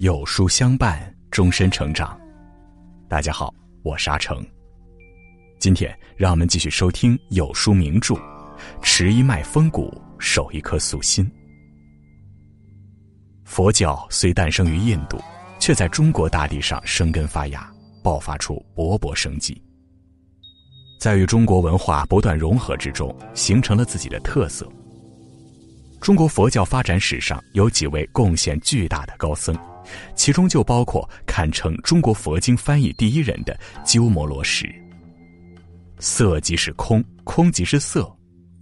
有书相伴，终身成长。大家好，我是阿成。今天让我们继续收听有书名著，持一脉风骨，守一颗素心。佛教虽诞生于印度，却在中国大地上生根发芽，爆发出勃勃生机。在与中国文化不断融合之中，形成了自己的特色。中国佛教发展史上有几位贡献巨大的高僧。其中就包括堪称中国佛经翻译第一人的鸠摩罗什。色即是空，空即是色，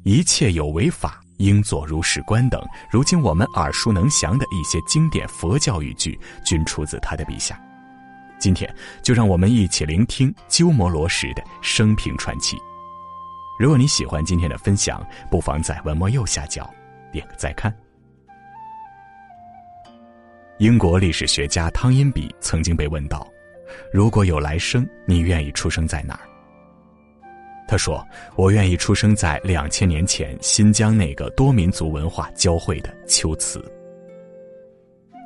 一切有为法，应作如是观等，如今我们耳熟能详的一些经典佛教语句，均出自他的笔下。今天就让我们一起聆听鸠摩罗什的生平传奇。如果你喜欢今天的分享，不妨在文末右下角点个再看。英国历史学家汤因比曾经被问到：“如果有来生，你愿意出生在哪儿？”他说：“我愿意出生在两千年前新疆那个多民族文化交汇的龟兹。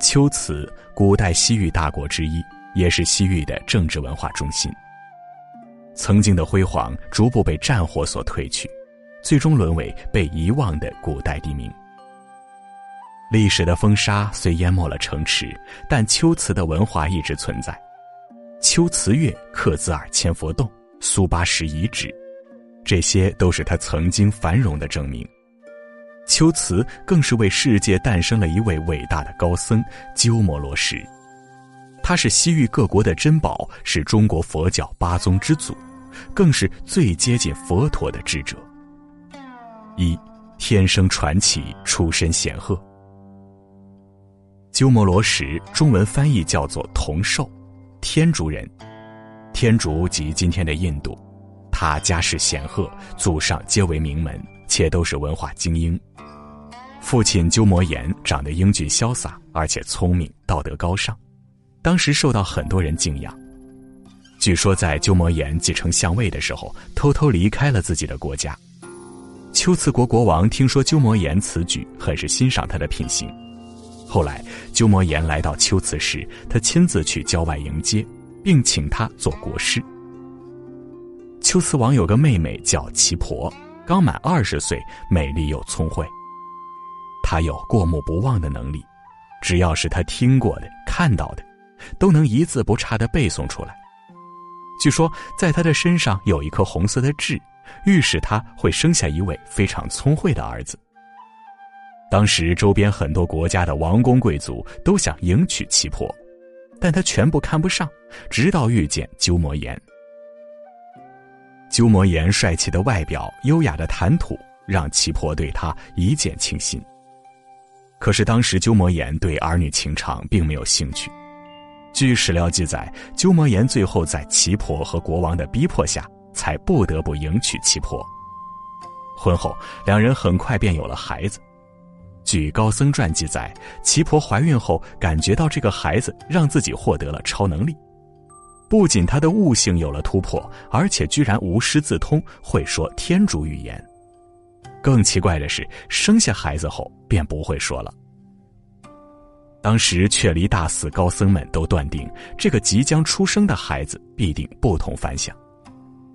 龟兹，古代西域大国之一，也是西域的政治文化中心。曾经的辉煌逐步被战火所褪去，最终沦为被遗忘的古代地名。”历史的风沙虽淹没了城池，但秋瓷的文化一直存在。秋瓷月、克孜尔千佛洞、苏巴什遗址，这些都是他曾经繁荣的证明。秋瓷更是为世界诞生了一位伟大的高僧鸠摩罗什，他是西域各国的珍宝，是中国佛教八宗之祖，更是最接近佛陀的智者。一，天生传奇，出身显赫。鸠摩罗什中文翻译叫做同寿，天竺人，天竺即今天的印度。他家世显赫，祖上皆为名门，且都是文化精英。父亲鸠摩衍长得英俊潇洒，而且聪明，道德高尚，当时受到很多人敬仰。据说在鸠摩衍继承相位的时候，偷偷离开了自己的国家。龟兹国国王听说鸠摩衍此举，很是欣赏他的品行。后来，鸠摩衍来到龟兹时，他亲自去郊外迎接，并请他做国师。龟兹王有个妹妹叫奇婆，刚满二十岁，美丽又聪慧。她有过目不忘的能力，只要是她听过的、看到的，都能一字不差的背诵出来。据说，在她的身上有一颗红色的痣，预示她会生下一位非常聪慧的儿子。当时周边很多国家的王公贵族都想迎娶七婆，但他全部看不上。直到遇见鸠摩衍，鸠摩衍帅气的外表、优雅的谈吐，让七婆对他一见倾心。可是当时鸠摩衍对儿女情长并没有兴趣。据史料记载，鸠摩衍最后在奇婆和国王的逼迫下，才不得不迎娶奇婆。婚后，两人很快便有了孩子。据高僧传记载，奇婆怀孕后感觉到这个孩子让自己获得了超能力，不仅他的悟性有了突破，而且居然无师自通，会说天竺语言。更奇怪的是，生下孩子后便不会说了。当时却离大寺高僧们都断定，这个即将出生的孩子必定不同凡响。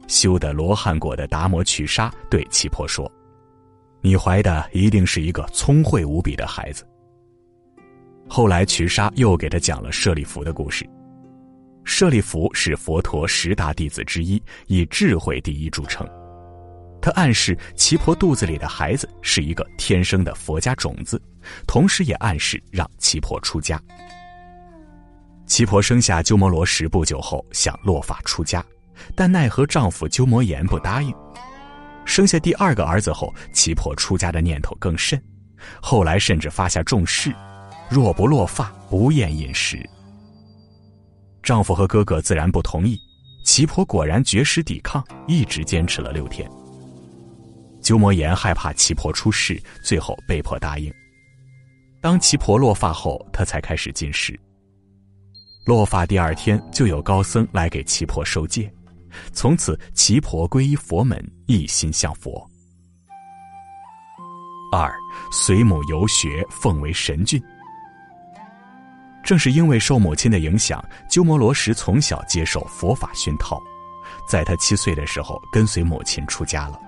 修得罗汉果的达摩瞿沙对奇婆说。你怀的一定是一个聪慧无比的孩子。后来，瞿沙又给他讲了舍利弗的故事。舍利弗是佛陀十大弟子之一，以智慧第一著称。他暗示奇婆肚子里的孩子是一个天生的佛家种子，同时也暗示让奇婆出家。奇婆生下鸠摩罗什不久后，想落发出家，但奈何丈夫鸠摩衍不答应。生下第二个儿子后，齐婆出家的念头更甚，后来甚至发下重誓：若不落发，不厌饮食。丈夫和哥哥自然不同意，齐婆果然绝食抵抗，一直坚持了六天。鸠摩衍害怕齐婆出事，最后被迫答应。当齐婆落发后，他才开始进食。落发第二天，就有高僧来给齐婆受戒。从此，奇婆皈依佛门，一心向佛。二，随母游学，奉为神俊。正是因为受母亲的影响，鸠摩罗什从小接受佛法熏陶，在他七岁的时候跟随母亲出家了。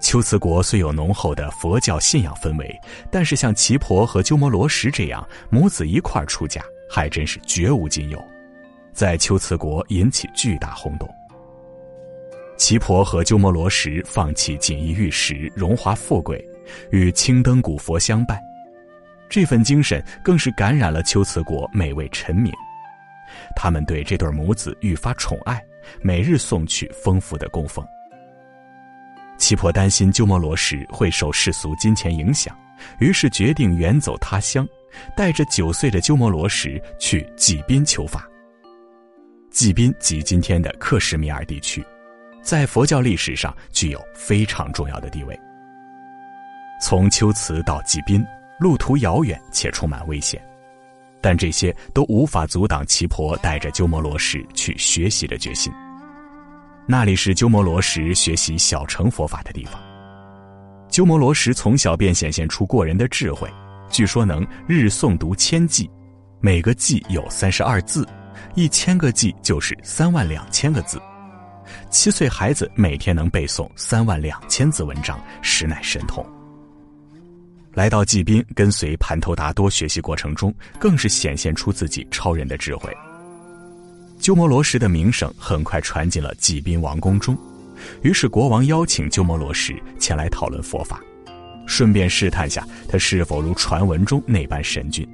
龟兹国虽有浓厚的佛教信仰氛围，但是像奇婆和鸠摩罗什这样母子一块出家，还真是绝无仅有，在龟兹国引起巨大轰动。奇婆和鸠摩罗什放弃锦衣玉食、荣华富贵，与青灯古佛相伴。这份精神更是感染了龟兹国每位臣民，他们对这对母子愈发宠爱，每日送去丰富的供奉。七婆担心鸠摩罗什会受世俗金钱影响，于是决定远走他乡，带着九岁的鸠摩罗什去济宾求法。济宾即今天的克什米尔地区，在佛教历史上具有非常重要的地位。从秋瓷到济宾。路途遥远且充满危险，但这些都无法阻挡奇婆带着鸠摩罗什去学习的决心。那里是鸠摩罗什学习小乘佛法的地方。鸠摩罗什从小便显现出过人的智慧，据说能日诵读千偈，每个偈有三十二字，一千个偈就是三万两千个字。七岁孩子每天能背诵三万两千字文章，实乃神童。来到济宾，跟随盘头达多学习过程中，更是显现出自己超人的智慧。鸠摩罗什的名声很快传进了济宾王宫中，于是国王邀请鸠摩罗什前来讨论佛法，顺便试探下他是否如传闻中那般神俊。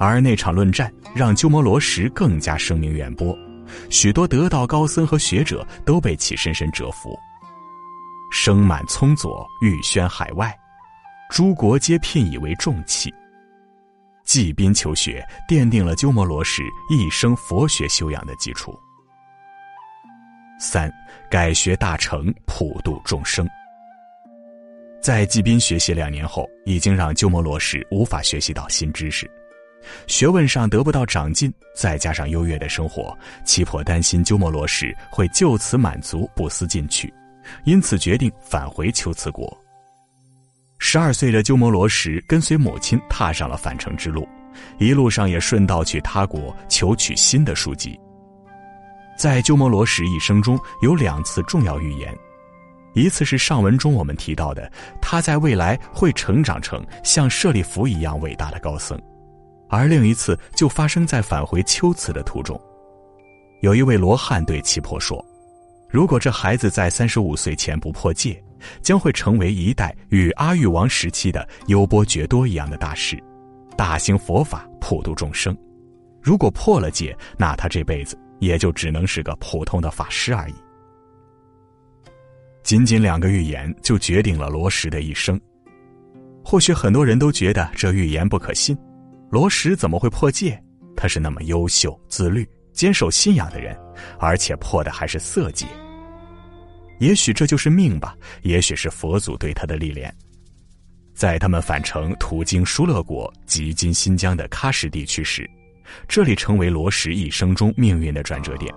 而那场论战让鸠摩罗什更加声名远播，许多得道高僧和学者都被其深深折服。声满葱左，欲宣海外。诸国皆聘以为重器。济宾求学，奠定了鸠摩罗什一生佛学修养的基础。三，改学大乘，普度众生。在济宾学习两年后，已经让鸠摩罗什无法学习到新知识，学问上得不到长进，再加上优越的生活，七婆担心鸠摩罗什会就此满足，不思进取，因此决定返回龟兹国。十二岁的鸠摩罗什跟随母亲踏上了返程之路，一路上也顺道去他国求取新的书籍。在鸠摩罗什一生中有两次重要预言，一次是上文中我们提到的，他在未来会成长成像舍利弗一样伟大的高僧，而另一次就发生在返回秋瓷的途中。有一位罗汉对七婆说：“如果这孩子在三十五岁前不破戒。”将会成为一代与阿育王时期的优波觉多一样的大师，大兴佛法，普度众生。如果破了戒，那他这辈子也就只能是个普通的法师而已。仅仅两个预言就决定了罗什的一生。或许很多人都觉得这预言不可信，罗什怎么会破戒？他是那么优秀、自律、坚守信仰的人，而且破的还是色戒。也许这就是命吧，也许是佛祖对他的历练。在他们返程途经疏勒国及今新疆的喀什地区时，这里成为罗什一生中命运的转折点。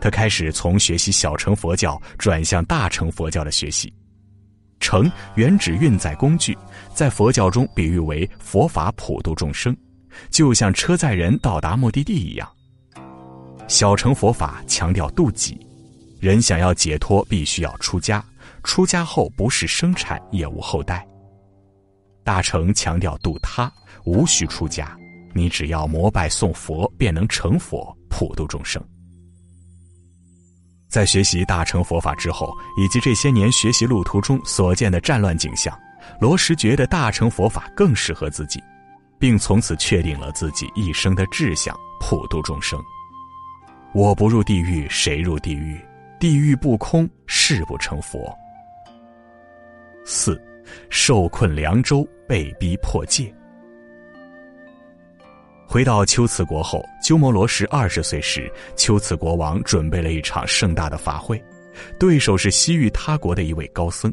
他开始从学习小乘佛教转向大乘佛教的学习。乘原指运载工具，在佛教中比喻为佛法普度众生，就像车载人到达目的地一样。小乘佛法强调度己。人想要解脱，必须要出家。出家后不是生产，也无后代。大乘强调度他，无需出家，你只要膜拜诵佛，便能成佛，普度众生。在学习大乘佛法之后，以及这些年学习路途中所见的战乱景象，罗什觉得大乘佛法更适合自己，并从此确定了自己一生的志向：普度众生。我不入地狱，谁入地狱？地狱不空，誓不成佛。四，受困凉州，被逼破戒。回到龟兹国后，鸠摩罗什二十岁时，龟兹国王准备了一场盛大的法会，对手是西域他国的一位高僧。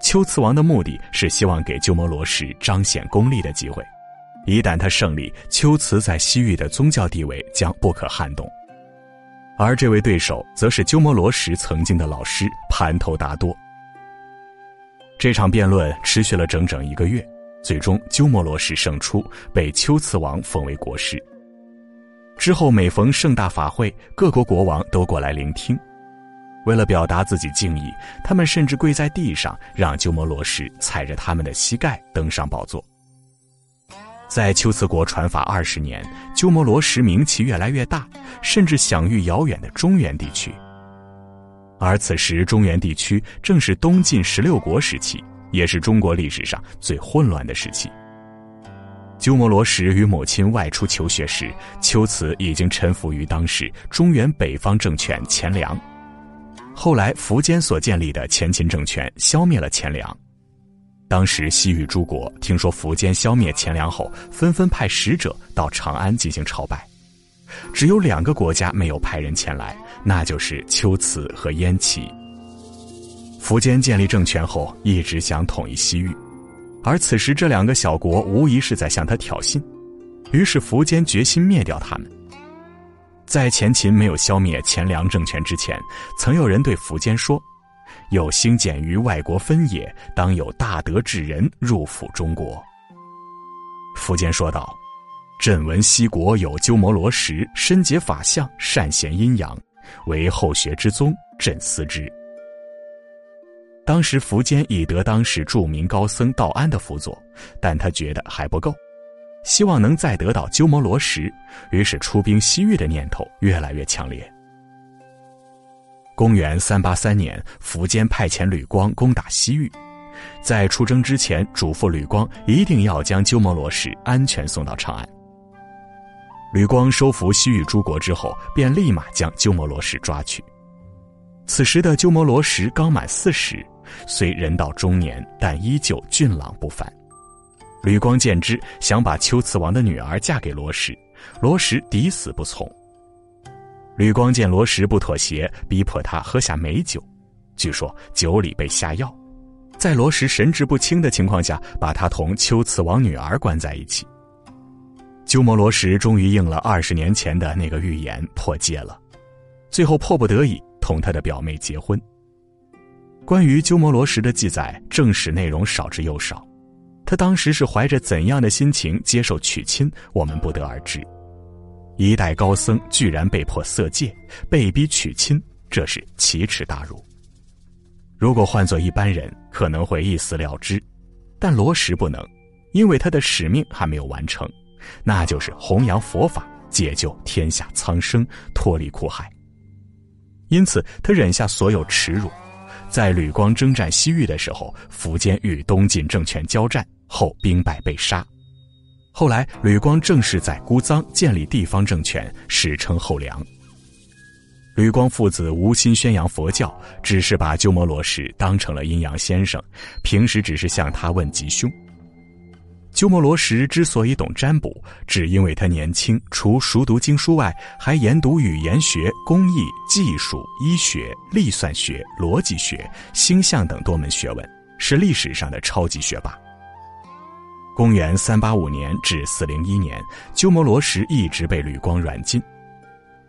龟兹王的目的是希望给鸠摩罗什彰显功力的机会，一旦他胜利，龟兹在西域的宗教地位将不可撼动。而这位对手，则是鸠摩罗什曾经的老师盘头达多。这场辩论持续了整整一个月，最终鸠摩罗什胜出，被龟兹王封为国师。之后每逢盛大法会，各国国王都过来聆听。为了表达自己敬意，他们甚至跪在地上，让鸠摩罗什踩着他们的膝盖登上宝座。在龟兹国传法二十年，鸠摩罗什名气越来越大，甚至享誉遥远的中原地区。而此时，中原地区正是东晋十六国时期，也是中国历史上最混乱的时期。鸠摩罗什与母亲外出求学时，龟兹已经臣服于当时中原北方政权钱粮。后来，苻坚所建立的前秦政权消灭了钱粮。当时，西域诸国听说苻坚消灭钱粮后，纷纷派使者到长安进行朝拜。只有两个国家没有派人前来，那就是龟兹和燕齐。苻坚建立政权后，一直想统一西域，而此时这两个小国无疑是在向他挑衅。于是，苻坚决心灭掉他们。在前秦没有消灭钱粮政权之前，曾有人对苻坚说：“有兴俭于外国分野，当有大德之人入辅中国。”苻坚说道：“朕闻西国有鸠摩罗什，深解法相，善显阴阳，为后学之宗，朕思之。”当时苻坚已得当时著名高僧道安的辅佐，但他觉得还不够。希望能再得到鸠摩罗什，于是出兵西域的念头越来越强烈。公元三八三年，苻坚派遣吕光攻打西域，在出征之前，嘱咐吕光一定要将鸠摩罗什安全送到长安。吕光收服西域诸国之后，便立马将鸠摩罗什抓去。此时的鸠摩罗什刚满四十，虽人到中年，但依旧俊朗不凡。吕光见之，想把龟兹王的女儿嫁给罗什，罗什抵死不从。吕光见罗什不妥协，逼迫他喝下美酒，据说酒里被下药，在罗什神志不清的情况下，把他同龟兹王女儿关在一起。鸠摩罗什终于应了二十年前的那个预言，破戒了，最后迫不得已同他的表妹结婚。关于鸠摩罗什的记载，正史内容少之又少。他当时是怀着怎样的心情接受娶亲，我们不得而知。一代高僧居然被迫色戒，被逼娶亲，这是奇耻大辱。如果换做一般人，可能会一死了之，但罗什不能，因为他的使命还没有完成，那就是弘扬佛法，解救天下苍生，脱离苦海。因此，他忍下所有耻辱。在吕光征战西域的时候，苻坚与东晋政权交战后兵败被杀。后来吕光正式在姑臧建立地方政权，史称后梁。吕光父子无心宣扬佛教，只是把鸠摩罗什当成了阴阳先生，平时只是向他问吉凶。鸠摩罗什之所以懂占卜，只因为他年轻，除熟读经书外，还研读语言学、工艺、技术、医学、历算学、逻辑学、星象等多门学问，是历史上的超级学霸。公元三八五年至四零一年，鸠摩罗什一直被吕光软禁，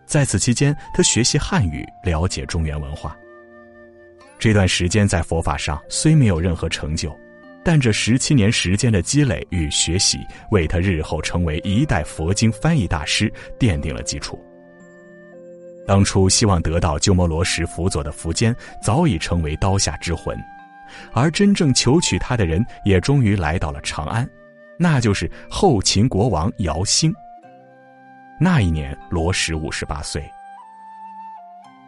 在此期间，他学习汉语，了解中原文化。这段时间在佛法上虽没有任何成就。但这十七年时间的积累与学习，为他日后成为一代佛经翻译大师奠定了基础。当初希望得到鸠摩罗什辅佐的苻坚，早已成为刀下之魂，而真正求取他的人，也终于来到了长安，那就是后秦国王姚兴。那一年，罗什五十八岁。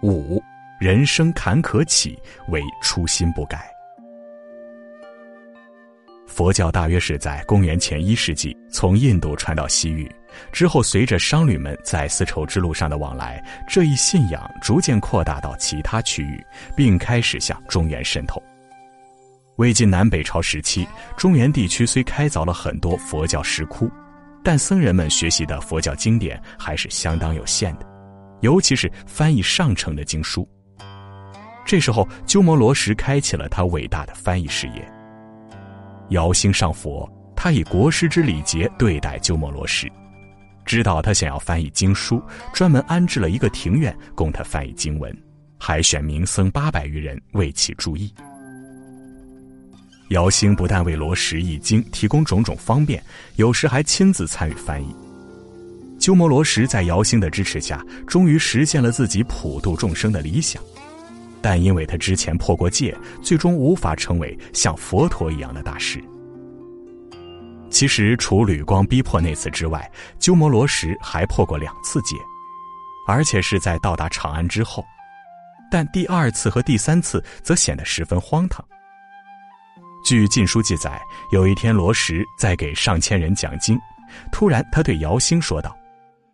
五，人生坎坷起，唯初心不改。佛教大约是在公元前一世纪从印度传到西域，之后随着商旅们在丝绸之路上的往来，这一信仰逐渐扩大到其他区域，并开始向中原渗透。魏晋南北朝时期，中原地区虽开凿了很多佛教石窟，但僧人们学习的佛教经典还是相当有限的，尤其是翻译上乘的经书。这时候，鸠摩罗什开启了他伟大的翻译事业。姚兴上佛，他以国师之礼节对待鸠摩罗什，知道他想要翻译经书，专门安置了一个庭院供他翻译经文，还选名僧八百余人为其注意。姚兴不但为罗什译经提供种种方便，有时还亲自参与翻译。鸠摩罗什在姚兴的支持下，终于实现了自己普度众生的理想，但因为他之前破过戒，最终无法成为像佛陀一样的大师。其实，除吕光逼迫那次之外，鸠摩罗什还破过两次戒，而且是在到达长安之后。但第二次和第三次则显得十分荒唐。据《晋书》记载，有一天罗什在给上千人讲经，突然他对姚兴说道。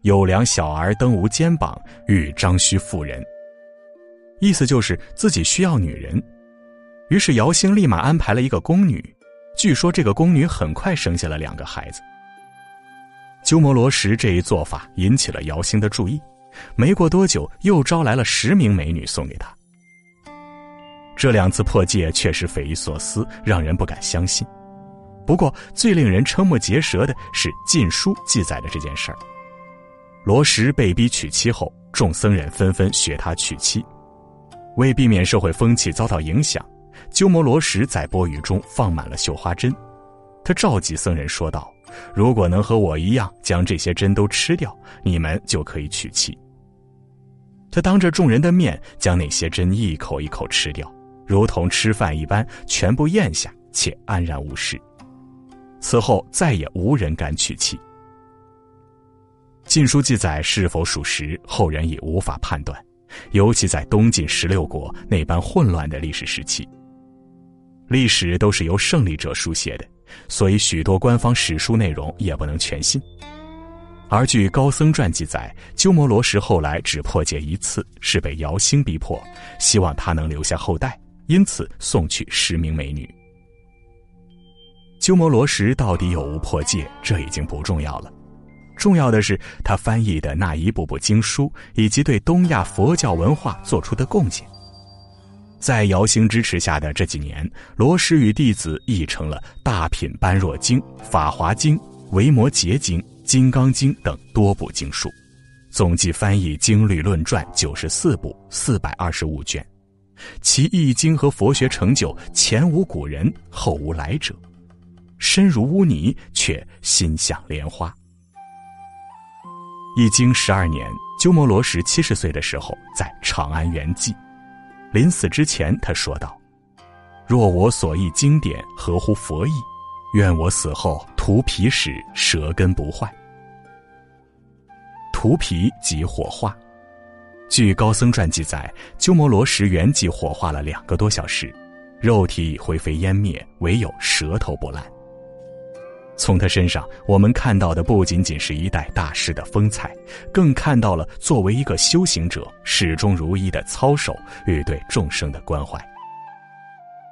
有两小儿登无肩膀，欲张须妇人。意思就是自己需要女人，于是姚兴立马安排了一个宫女。据说这个宫女很快生下了两个孩子。鸠摩罗什这一做法引起了姚兴的注意，没过多久又招来了十名美女送给他。这两次破戒确实匪夷所思，让人不敢相信。不过最令人瞠目结舌的是《晋书》记载的这件事儿。罗什被逼娶妻后，众僧人纷纷学他娶妻。为避免社会风气遭到影响，鸠摩罗什在钵盂中放满了绣花针。他召集僧人说道：“如果能和我一样将这些针都吃掉，你们就可以娶妻。”他当着众人的面将那些针一口一口吃掉，如同吃饭一般，全部咽下，且安然无事。此后再也无人敢娶妻。《晋书》记载是否属实，后人已无法判断，尤其在东晋十六国那般混乱的历史时期。历史都是由胜利者书写的，所以许多官方史书内容也不能全信。而据《高僧传》记载，鸠摩罗什后来只破戒一次，是被姚兴逼迫，希望他能留下后代，因此送去十名美女。鸠摩罗什到底有无破戒，这已经不重要了。重要的是，他翻译的那一部部经书，以及对东亚佛教文化做出的贡献。在姚兴支持下的这几年，罗什与弟子译成了《大品般若经》《法华经》《维摩诘经》《金刚经》等多部经书，总计翻译经律论传九十四部四百二十五卷，其译经和佛学成就前无古人后无来者，身如污泥却心向莲花。易经十二年，鸠摩罗什七十岁的时候，在长安圆寂。临死之前，他说道：“若我所译经典合乎佛意，愿我死后涂皮时舌根不坏。涂皮即火化。据《高僧传》记载，鸠摩罗什圆寂火化了两个多小时，肉体已灰飞烟灭，唯有舌头不烂。”从他身上，我们看到的不仅仅是一代大师的风采，更看到了作为一个修行者始终如一的操守与对众生的关怀。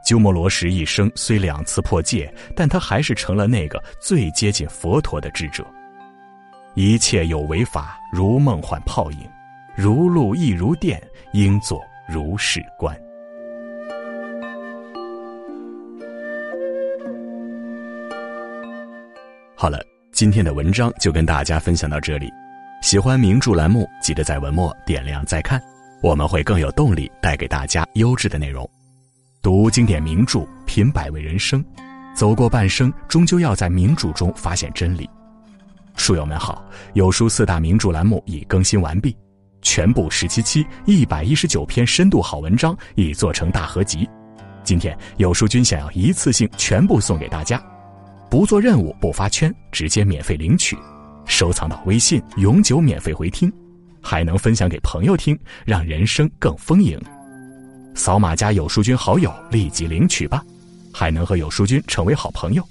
鸠摩罗什一生虽两次破戒，但他还是成了那个最接近佛陀的智者。一切有为法，如梦幻泡影，如露亦如电，应作如是观。好了，今天的文章就跟大家分享到这里。喜欢名著栏目，记得在文末点亮再看，我们会更有动力带给大家优质的内容。读经典名著，品百味人生，走过半生，终究要在名著中发现真理。书友们好，有书四大名著栏目已更新完毕，全部十七期一百一十九篇深度好文章已做成大合集。今天有书君想要一次性全部送给大家。不做任务，不发圈，直接免费领取，收藏到微信，永久免费回听，还能分享给朋友听，让人生更丰盈。扫码加有书君好友，立即领取吧，还能和有书君成为好朋友。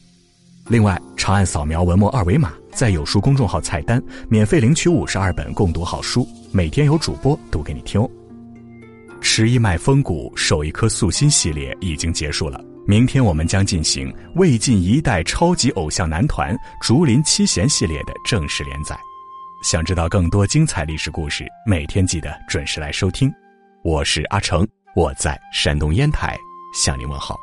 另外，长按扫描文末二维码，在有书公众号菜单免费领取五十二本共读好书，每天有主播读给你听哦。持一脉风骨，守一颗素心系列已经结束了。明天我们将进行魏晋一代超级偶像男团竹林七贤系列的正式连载。想知道更多精彩历史故事，每天记得准时来收听。我是阿成，我在山东烟台向您问好。